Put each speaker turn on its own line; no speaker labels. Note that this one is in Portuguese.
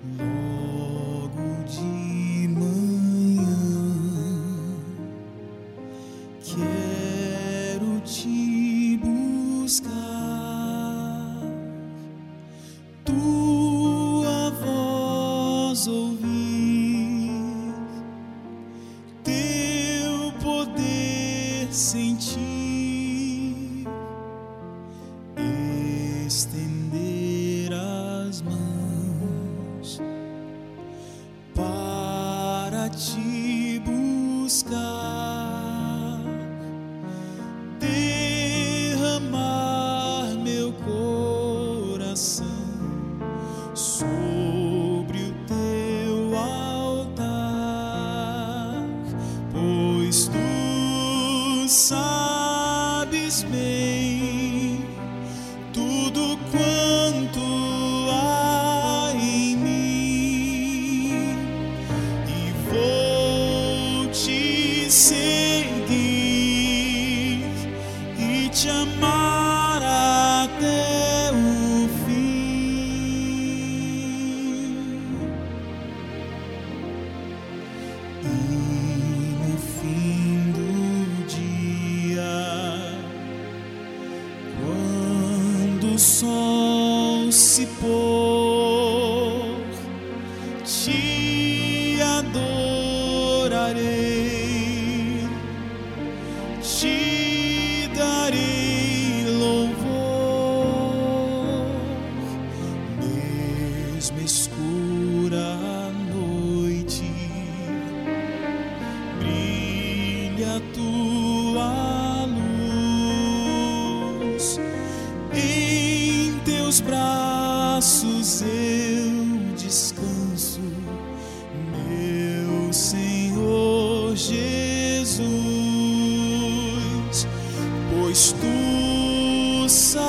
Logo de manhã quero te buscar, tua voz ouvir, teu poder sentir, te buscar, derramar meu coração sobre o teu altar, pois tu sabes bem amar até o fim. E no fim do dia, quando o sol se pôr, a tua luz, em teus braços eu descanso, meu Senhor Jesus, pois tu sabes